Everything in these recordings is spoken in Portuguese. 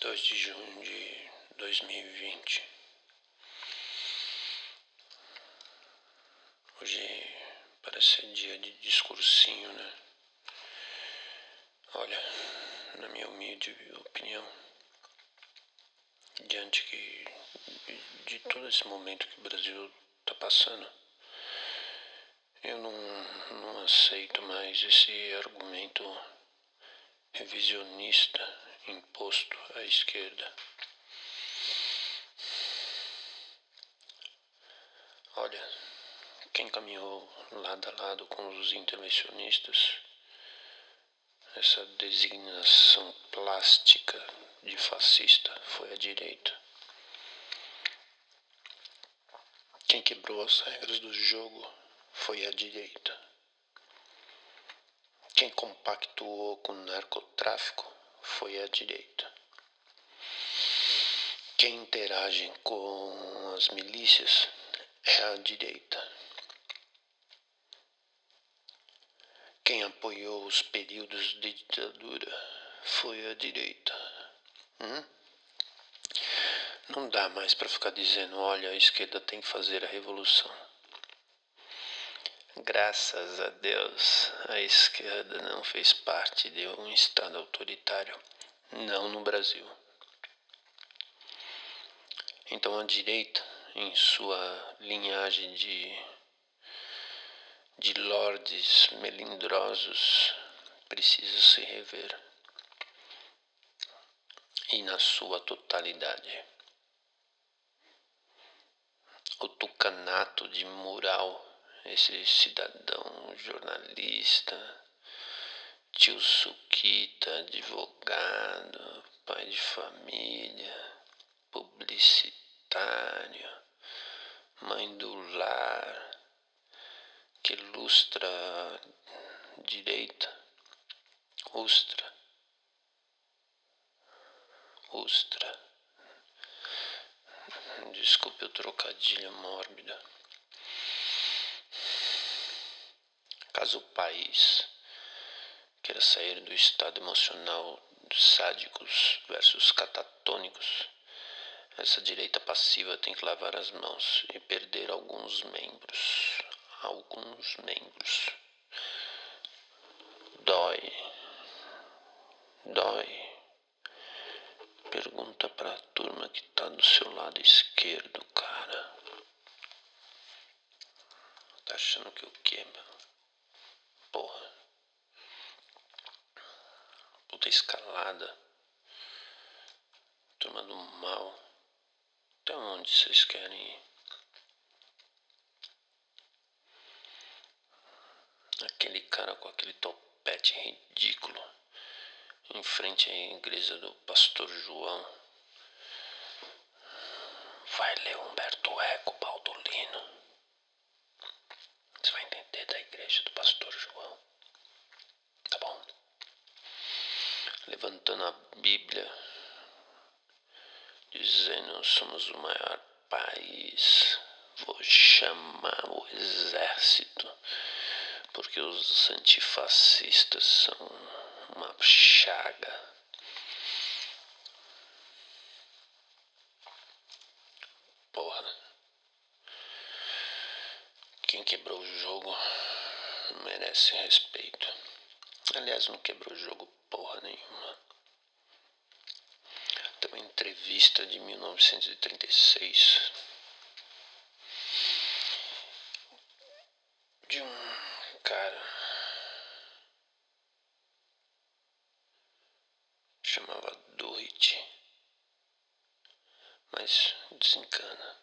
2 de junho de 2020. Hoje parece ser dia de discursinho, né? Olha, na minha humilde opinião, diante que, de todo esse momento que o Brasil está passando, eu não, não aceito mais esse argumento revisionista imposto à esquerda. Olha, quem caminhou lado a lado com os intervencionistas, essa designação plástica de fascista foi a direita. Quem quebrou as regras do jogo foi a direita. Quem compactuou com o narcotráfico foi a direita. Quem interage com as milícias é a direita. Quem apoiou os períodos de ditadura foi a direita. Hum? Não dá mais para ficar dizendo, olha, a esquerda tem que fazer a revolução. Graças a Deus, a esquerda não fez parte de um Estado autoritário, não no Brasil. Então a direita, em sua linhagem de, de lordes melindrosos, precisa se rever. E na sua totalidade. O tucanato de mural esse cidadão jornalista, tio Suquita, advogado, pai de família, publicitário, mãe do lar, que ilustra direita, ustra, ustra. Desculpe o trocadilho mórbido. Caso o país queira sair do estado emocional dos sádicos versus catatônicos, essa direita passiva tem que lavar as mãos e perder alguns membros. Alguns membros. Dói. Dói. Pergunta pra turma que tá do seu lado esquerdo, cara. Tá achando que o quê? Porra. Puta escalada. Turma do mal. Até onde vocês querem ir? Aquele cara com aquele topete ridículo em frente à igreja do pastor João. Vai ler Humberto Eco, Baldolino. Você vai entender da igreja do pastor João. Tá bom? Levantando a Bíblia, dizendo: somos o maior país. Vou chamar o exército, porque os antifascistas são uma chaga. Quem quebrou o jogo merece respeito. Aliás, não quebrou o jogo porra nenhuma. Tem uma entrevista de 1936 de um cara chamava Doit, mas desencana.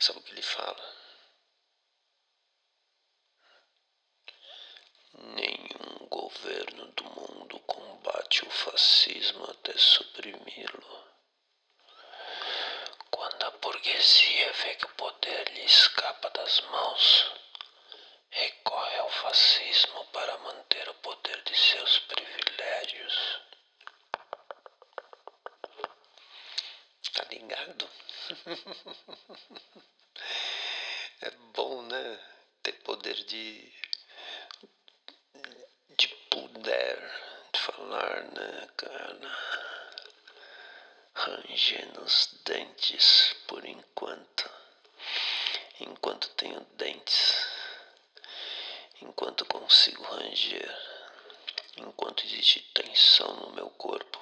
Sabe o que ele fala? Nenhum governo do mundo combate o fascismo até suprimi-lo. Quando a burguesia vê que o poder lhe escapa das mãos, recorre ao fascismo para manter o poder de seus privilégios. Tá ligado? É bom, né? Ter poder de de poder, de falar né, cara? Rangendo os dentes por enquanto. Enquanto tenho dentes. Enquanto consigo ranger. Enquanto existe tensão no meu corpo.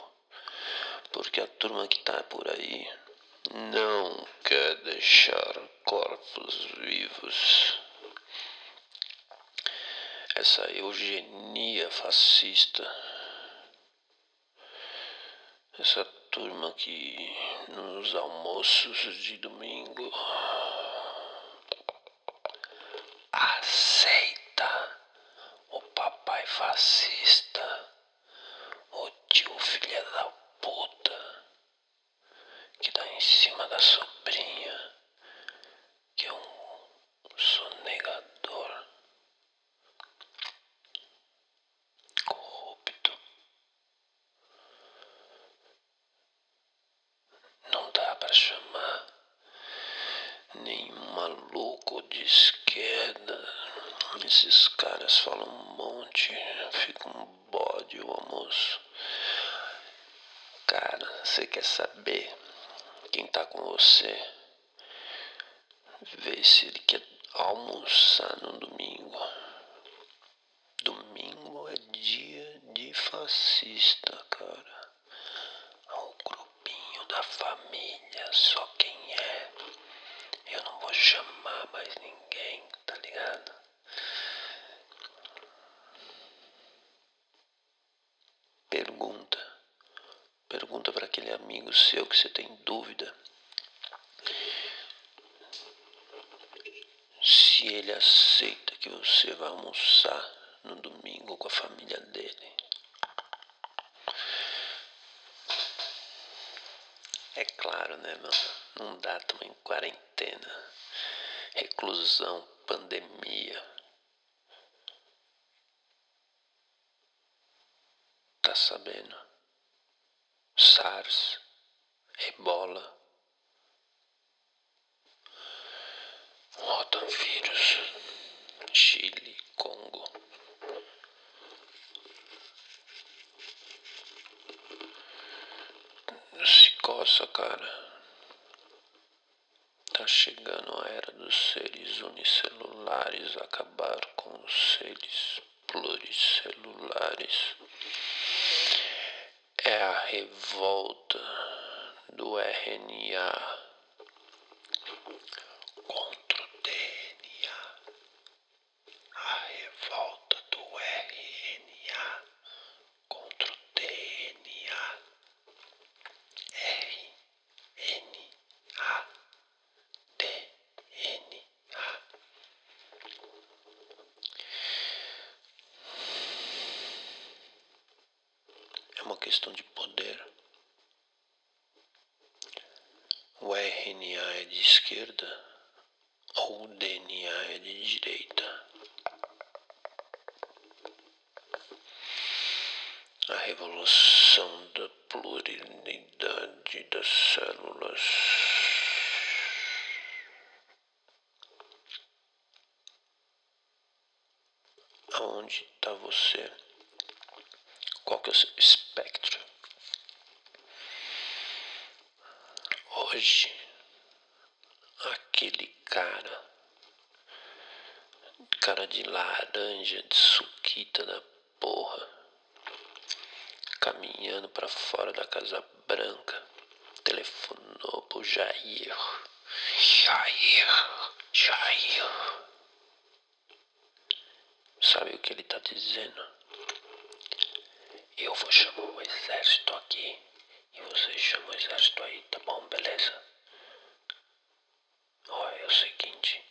Porque a turma que tá por aí não quer deixar corpos vivos. Essa eugenia fascista, essa turma que nos almoços de domingo aceita o papai fascista, o tio filha da puta que dá da sobrinha, que é um sonegador. Corrupto. Não dá para chamar nenhum maluco de esquerda. Esses caras falam um monte, fica um bode o almoço. Cara, você quer saber quem tá com você? Vê se ele quer almoçar no domingo. Domingo é dia de fascista, cara. É o grupinho da família, só quem é. Eu não vou chamar mais ninguém, tá ligado? Pergunta. Pergunta para aquele amigo seu que você tem dúvida se ele aceita que você vá almoçar no domingo com a família dele. É claro, né, mano? Não dá também quarentena, reclusão, pandemia. Tá sabendo? SARS, ebola, rotavírus, Chile, Congo. Se coça, cara. Tá chegando a era dos seres unicelulares, acabar com os seres pluricelulares. É a revolta do RNA contra o DNA. A revolta do RNA contra o DNA. RNA. DNA. É uma questão de poder. O RNA é de esquerda ou o DNA é de direita. A revolução da pluralidade das células. Aonde está você? Qual que é o seu espectro? Hoje, aquele cara, cara de laranja, de suquita da porra, caminhando para fora da Casa Branca, telefonou pro Jair. Jair, Jair. Sabe o que ele tá dizendo? Eu vou chamar o exército aqui e você chama o exército aí, tá bom? Beleza? Olha, é o seguinte.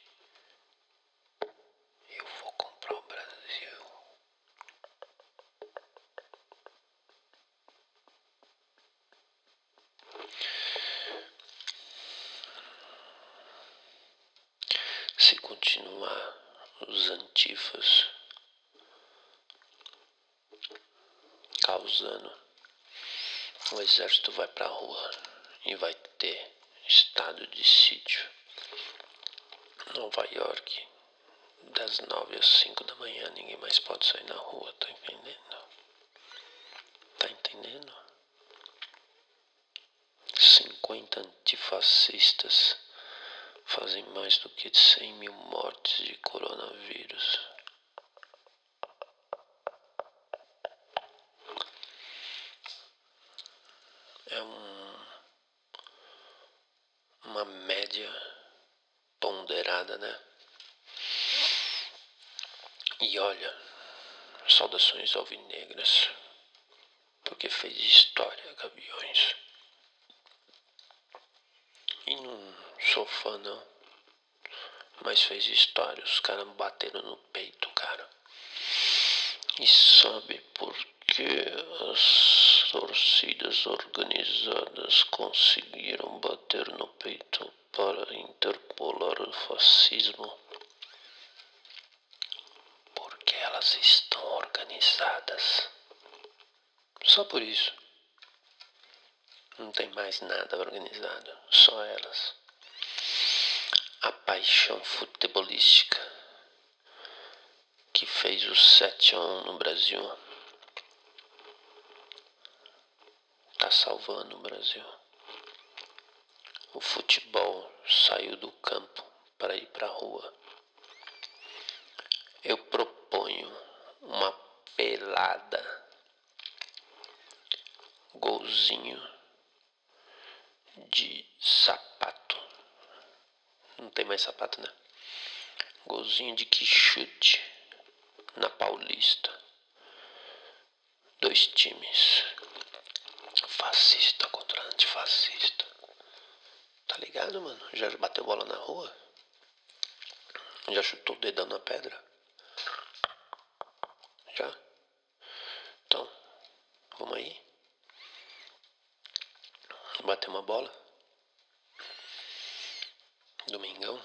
o exército vai para a rua e vai ter estado de sítio. Nova York, das nove às cinco da manhã, ninguém mais pode sair na rua, tá entendendo? Tá entendendo? 50 antifascistas fazem mais do que 100 mil mortes de coronavírus. Saudações alvinegras, porque fez história, Gaviões. E não sou fã, não. Mas fez história, os caras bateram no peito, cara. E sabe por que as torcidas organizadas conseguiram bater no peito para interpolar o fascismo? Elas estão organizadas. Só por isso. Não tem mais nada organizado, só elas. A paixão futebolística que fez o 7 a 1 no Brasil tá salvando o Brasil. O futebol saiu do campo para ir para a rua. Eu proponho pelada, golzinho de sapato. Não tem mais sapato, né? Golzinho de que chute na Paulista. Dois times. Fascista contra antifascista. Tá ligado, mano? Já bateu bola na rua? Já chutou o dedão na pedra? Já? Então, vamos aí? bater uma bola. Domingão.